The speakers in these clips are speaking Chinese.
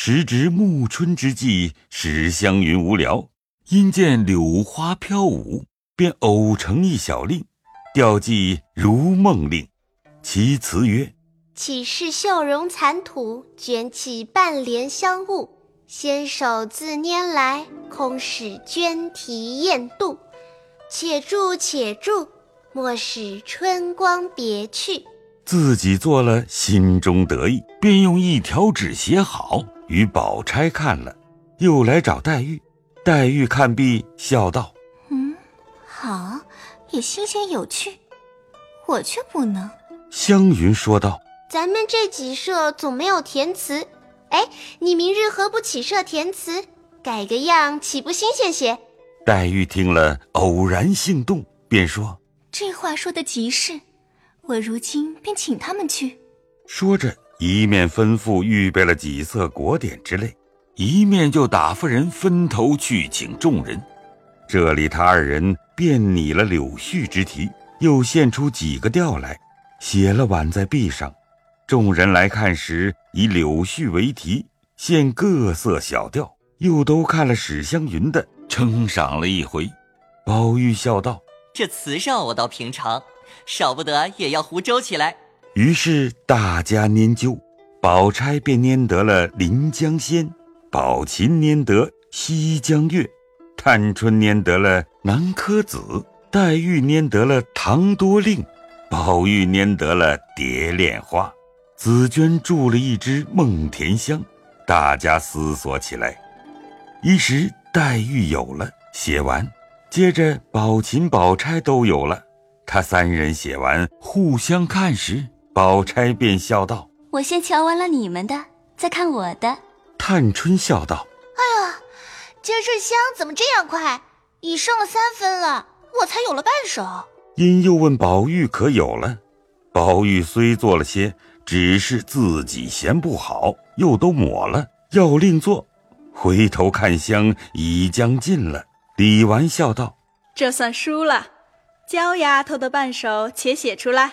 时值暮春之际，史湘云无聊，因见柳花飘舞，便偶成一小令，调寄《如梦令》，其词曰：“岂是绣容残土，卷起半帘香雾。纤手自拈来，空使鹃啼燕度。且住且住，莫使春光别去。”自己做了，心中得意，便用一条纸写好，与宝钗看了，又来找黛玉。黛玉看毕，笑道：“嗯，好，也新鲜有趣，我却不能。”湘云说道：“咱们这几社总没有填词，哎，你明日何不起社填词，改个样，岂不新鲜些？”黛玉听了，偶然心动，便说：“这话说的极是。”我如今便请他们去。说着，一面吩咐预备了几色果点之类，一面就打发人分头去请众人。这里他二人便拟了柳絮之题，又现出几个调来，写了挽在壁上。众人来看时，以柳絮为题，现各色小调，又都看了史湘云的，称赏了一回。宝玉笑道：“这词上我倒平常。”少不得也要胡诌起来。于是大家拈阄，宝钗便拈得了《临江仙》，宝琴拈得《西江月》，探春拈得了《南柯子》，黛玉拈得了《唐多令》，宝玉拈得了《蝶恋花》，紫鹃著了一支《梦田香》。大家思索起来，一时黛玉有了，写完，接着宝琴、宝钗都有了。他三人写完，互相看时，宝钗便笑道：“我先瞧完了你们的，再看我的。”探春笑道：“哎呀，今儿这香怎么这样快？已剩了三分了，我才有了半首。”因又问宝玉可有了，宝玉虽做了些，只是自己嫌不好，又都抹了，要另做。回头看香已将尽了，李纨笑道：“这算输了。”焦丫头的半首，且写出来。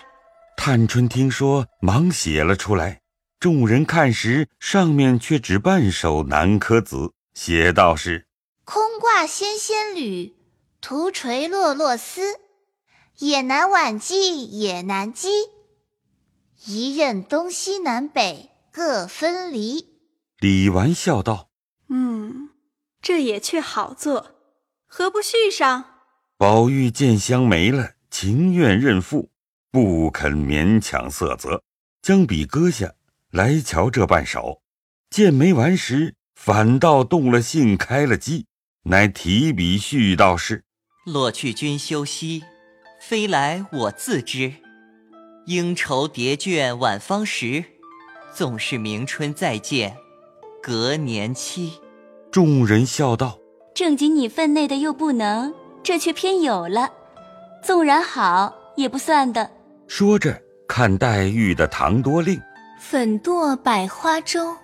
探春听说，忙写了出来。众人看时，上面却只半首《南柯子》，写道是：“空挂纤纤缕，徒垂落落丝。也难挽髻，也难羁。一任东西南北各分离。”李纨笑道：“嗯，这也却好做，何不续上？”宝玉见香没了，情愿认负，不肯勉强色泽，将笔搁下来瞧这半首。见没完时，反倒动了性，开了机，乃提笔续道是：“落去君休息，飞来我自知。应愁叠卷晚芳时，纵是明春再见，隔年期。”众人笑道：“正经你分内的又不能。”这却偏有了，纵然好也不算的。说着，看黛玉的《唐多令》：“粉堕百花洲，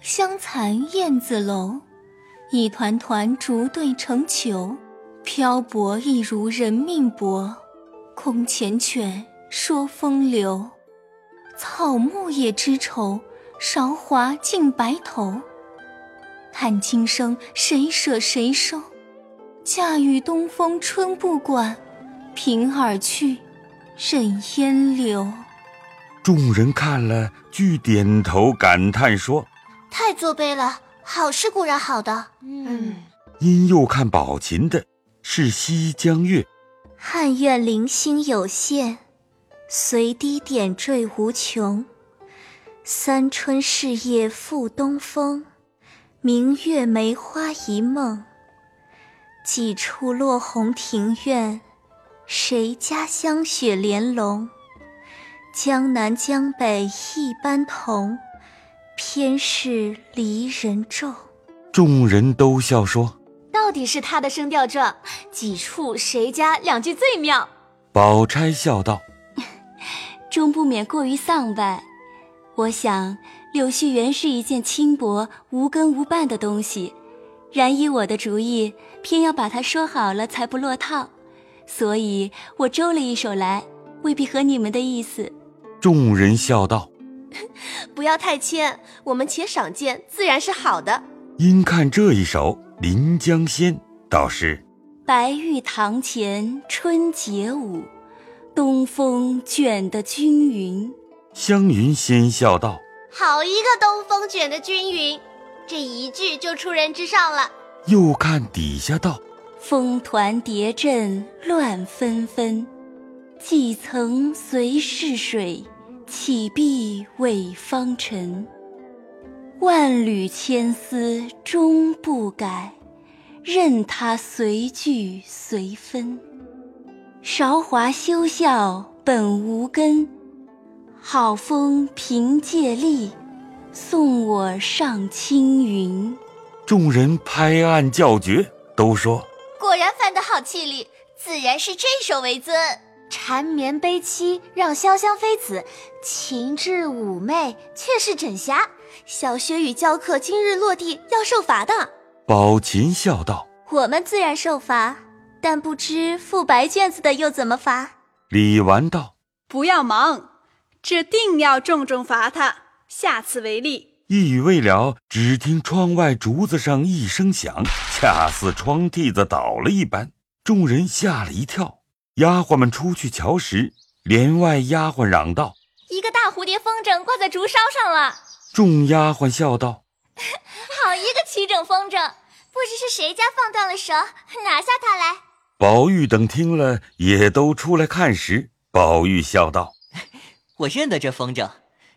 香残燕子楼。一团团烛对成球，漂泊亦如人命薄。空缱绻说风流，草木也知愁。韶华尽白头，叹今生谁舍谁收？”恰与东风春不管，凭而去，任烟柳。众人看了，俱点头感叹说：“太作悲了，好是固然好的。”嗯。因又看宝琴的，是《西江月》：“汉苑零星有限，随滴点缀无穷。三春事业复东风，明月梅花一梦。”几处落红庭院，谁家香雪莲珑？江南江北一般同，偏是离人众。众人都笑说：“到底是他的声调壮，几处谁家两句最妙。”宝钗笑道：“ 终不免过于丧外。我想柳絮原是一件轻薄、无根无伴的东西。”然依我的主意，偏要把它说好了才不落套，所以我周了一首来，未必合你们的意思。众人笑道：“ 不要太谦，我们且赏鉴，自然是好的。因看这一首《临江仙》，倒是白玉堂前春节舞，东风卷得均匀。湘云先笑道。好一个东风卷的均匀，这一句就出人之上了。又看底下道：风团叠阵乱纷纷，几曾随逝水，岂必为芳尘？万缕千丝终不改，任它随聚随分。韶华休笑本无根。好风凭借力，送我上青云。众人拍案叫绝，都说：果然翻得好气力，自然是这首为尊。缠绵悲戚让潇湘妃子，情致妩媚却是枕霞。小学与教课今日落地要受罚的。宝琴笑道：我们自然受罚，但不知付白卷子的又怎么罚？李纨道：不要忙。这定要重重罚他，下次为例。一语未了，只听窗外竹子上一声响，恰似窗屉子倒了一般，众人吓了一跳。丫鬟们出去瞧时，帘外丫鬟嚷道：“一个大蝴蝶风筝挂在竹梢上了。”众丫鬟笑道：“ 好一个齐整风筝，不知是谁家放断了绳，拿下它来。”宝玉等听了，也都出来看时，宝玉笑道。我认得这风筝，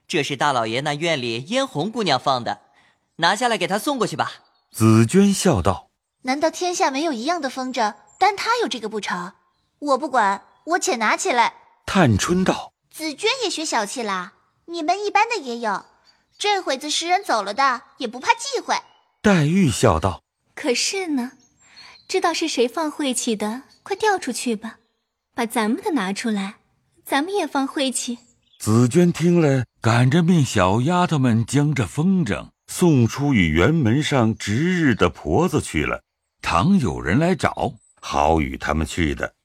这是大老爷那院里嫣红姑娘放的，拿下来给她送过去吧。紫娟笑道：“难道天下没有一样的风筝，单她有这个不成？我不管，我且拿起来。”探春道：“紫娟也学小气啦，你们一般的也有，这会子识人走了的，也不怕忌讳。”黛玉笑道：“可是呢，知道是谁放晦气的，快调出去吧，把咱们的拿出来，咱们也放晦气。”紫娟听了，赶着命小丫头们将这风筝送出与园门上值日的婆子去了。倘有人来找，好与他们去的。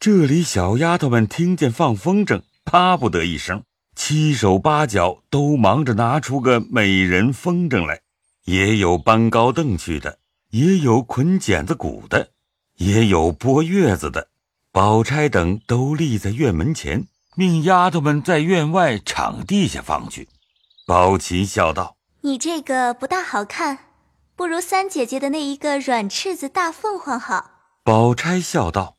这里小丫头们听见放风筝，巴不得一声，七手八脚都忙着拿出个美人风筝来。也有搬高凳去的，也有捆剪子鼓的，也有拨月子的。宝钗等都立在院门前。命丫头们在院外场地下放去。宝琴笑道：“你这个不大好看，不如三姐姐的那一个软翅子大凤凰好。”宝钗笑道：“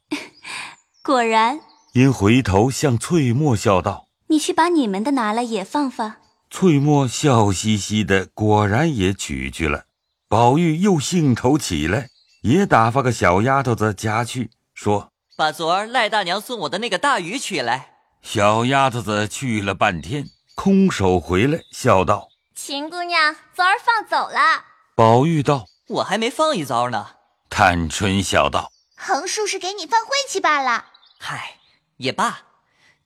果然。”因回头向翠墨笑道：“你去把你们的拿来也放放。”翠墨笑嘻嘻的，果然也取去了。宝玉又兴头起来，也打发个小丫头子家去，说：“把昨儿赖大娘送我的那个大鱼取来。”小丫头子去了半天，空手回来，笑道：“秦姑娘昨儿放走了。”宝玉道：“我还没放一遭呢。”探春笑道：“横竖是给你放晦气罢了。”嗨，也罢，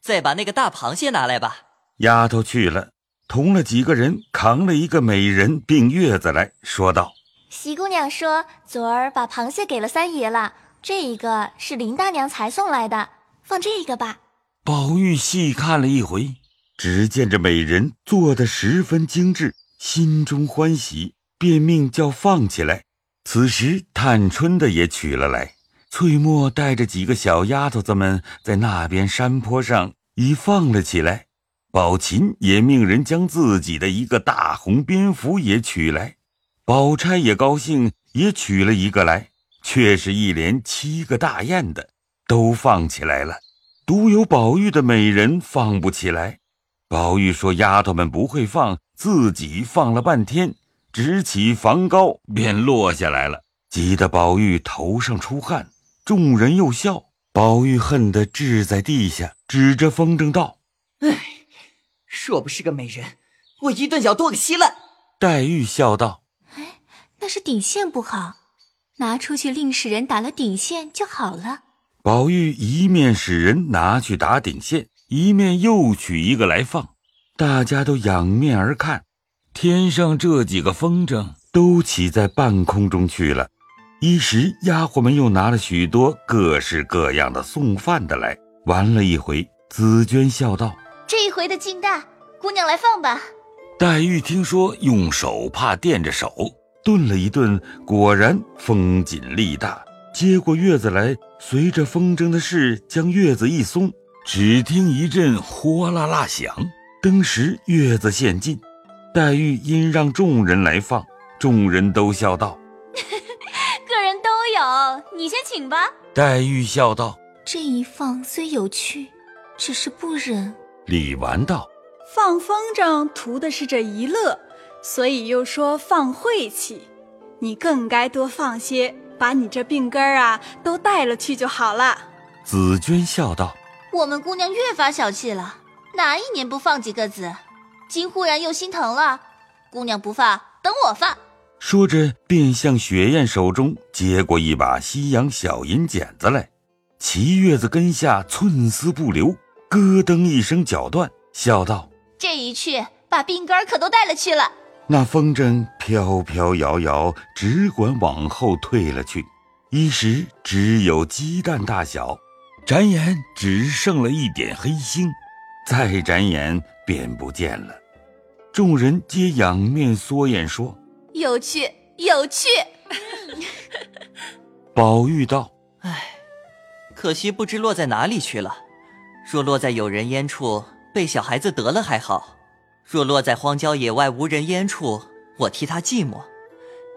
再把那个大螃蟹拿来吧。丫头去了，同了几个人扛了一个美人并月子来说道：“席姑娘说昨儿把螃蟹给了三爷了，这一个是林大娘才送来的，放这个吧。”宝玉细看了一回，只见这美人做的十分精致，心中欢喜，便命叫放起来。此时探春的也取了来，翠墨带着几个小丫头子们在那边山坡上已放了起来。宝琴也命人将自己的一个大红蝙蝠也取来，宝钗也高兴，也取了一个来，却是一连七个大雁的，都放起来了。独有宝玉的美人放不起来。宝玉说：“丫头们不会放，自己放了半天，直起房高便落下来了，急得宝玉头上出汗。众人又笑，宝玉恨得掷在地下，指着风筝道：‘哎，若不是个美人，我一顿脚跺个稀烂。’黛玉笑道：‘哎，那是顶线不好，拿出去另使人打了顶线就好了。’”宝玉一面使人拿去打顶线，一面又取一个来放，大家都仰面而看，天上这几个风筝都起在半空中去了。一时丫鬟们又拿了许多各式各样的送饭的来，玩了一回。紫娟笑道：“这一回的劲大，姑娘来放吧。黛玉听说用手帕垫着手，顿了一顿，果然风紧力大，接过月子来，随着风筝的势将月子一松，只听一阵哗啦啦响，登时月子陷进。黛玉因让众人来放，众人都笑道：“ 个人都有，你先请吧。”黛玉笑道：“这一放虽有趣，只是不忍。”李纨道。放风筝图的是这一乐，所以又说放晦气。你更该多放些，把你这病根儿啊都带了去就好了。紫娟笑道：“我们姑娘越发小气了，哪一年不放几个子？今忽然又心疼了。姑娘不放，等我放。”说着，便向雪雁手中接过一把西洋小银剪子来，齐月子根下寸丝不留，咯噔一声绞断，笑道。这一去，把病根可都带了去了。那风筝飘飘摇摇，只管往后退了去，一时只有鸡蛋大小，眨眼只剩了一点黑星，再眨眼便不见了。众人皆仰面缩眼说：“有趣，有趣。”宝玉道：“唉，可惜不知落在哪里去了。若落在有人烟处。”被小孩子得了还好，若落在荒郊野外无人烟处，我替他寂寞。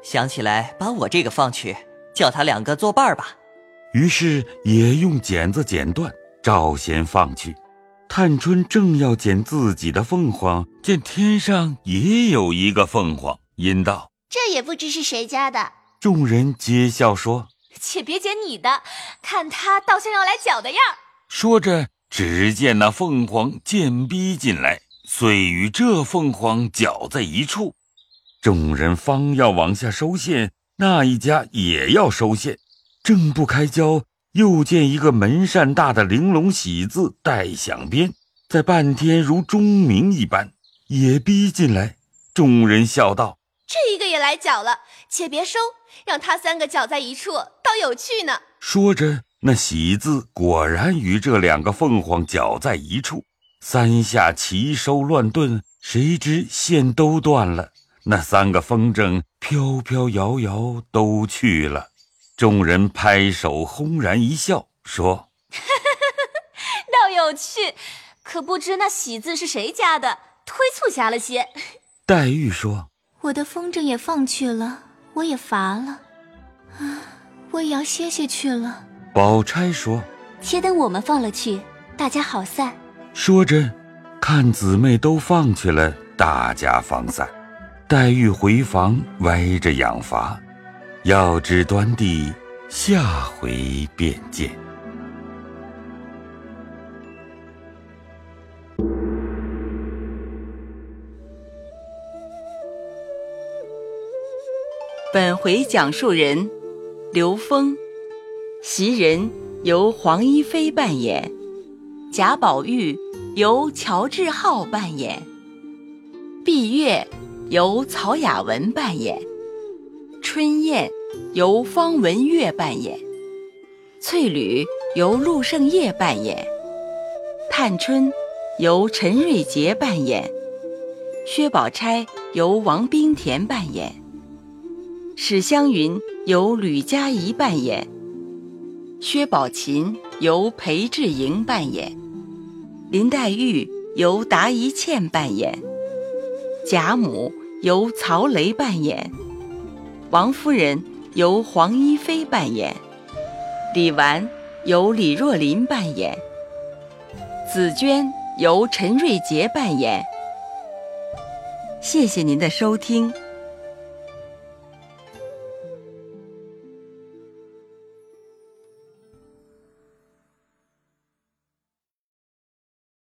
想起来，把我这个放去，叫他两个作伴吧。于是也用剪子剪断，赵贤放去。探春正要剪自己的凤凰，见天上也有一个凤凰，因道：“这也不知是谁家的。”众人皆笑说：“且别剪你的，看他倒像要来搅的样。”说着。只见那凤凰渐逼进来，遂与这凤凰搅在一处。众人方要往下收线，那一家也要收线，正不开交，又见一个门扇大的玲珑喜字带响鞭，在半天如钟鸣一般，也逼进来。众人笑道：“这一个也来搅了，且别收，让他三个搅在一处，倒有趣呢。”说着。那喜字果然与这两个凤凰搅在一处，三下齐收乱顿，谁知线都断了，那三个风筝飘飘摇摇都去了。众人拍手轰然一笑，说：“倒有趣，可不知那喜字是谁家的，推促瞎了些。”黛玉说：“我的风筝也放去了，我也乏了，啊，我也要歇歇去了。”宝钗说：“且等我们放了去，大家好散。”说着，看姊妹都放去了，大家方散。黛玉回房歪着养乏，要知端地，下回便见。本回讲述人：刘峰。袭人由黄一飞扮演，贾宝玉由乔治浩扮演，碧月由曹雅文扮演，春燕由方文月扮演，翠缕由陆胜业扮演，探春由陈瑞杰扮演，薛宝钗由王冰田扮演，史湘云由吕佳怡扮演。薛宝琴由裴志莹扮演，林黛玉由达一茜扮演，贾母由曹雷扮演，王夫人由黄一飞扮演，李纨由李若琳扮演，紫娟由陈瑞杰扮演。谢谢您的收听。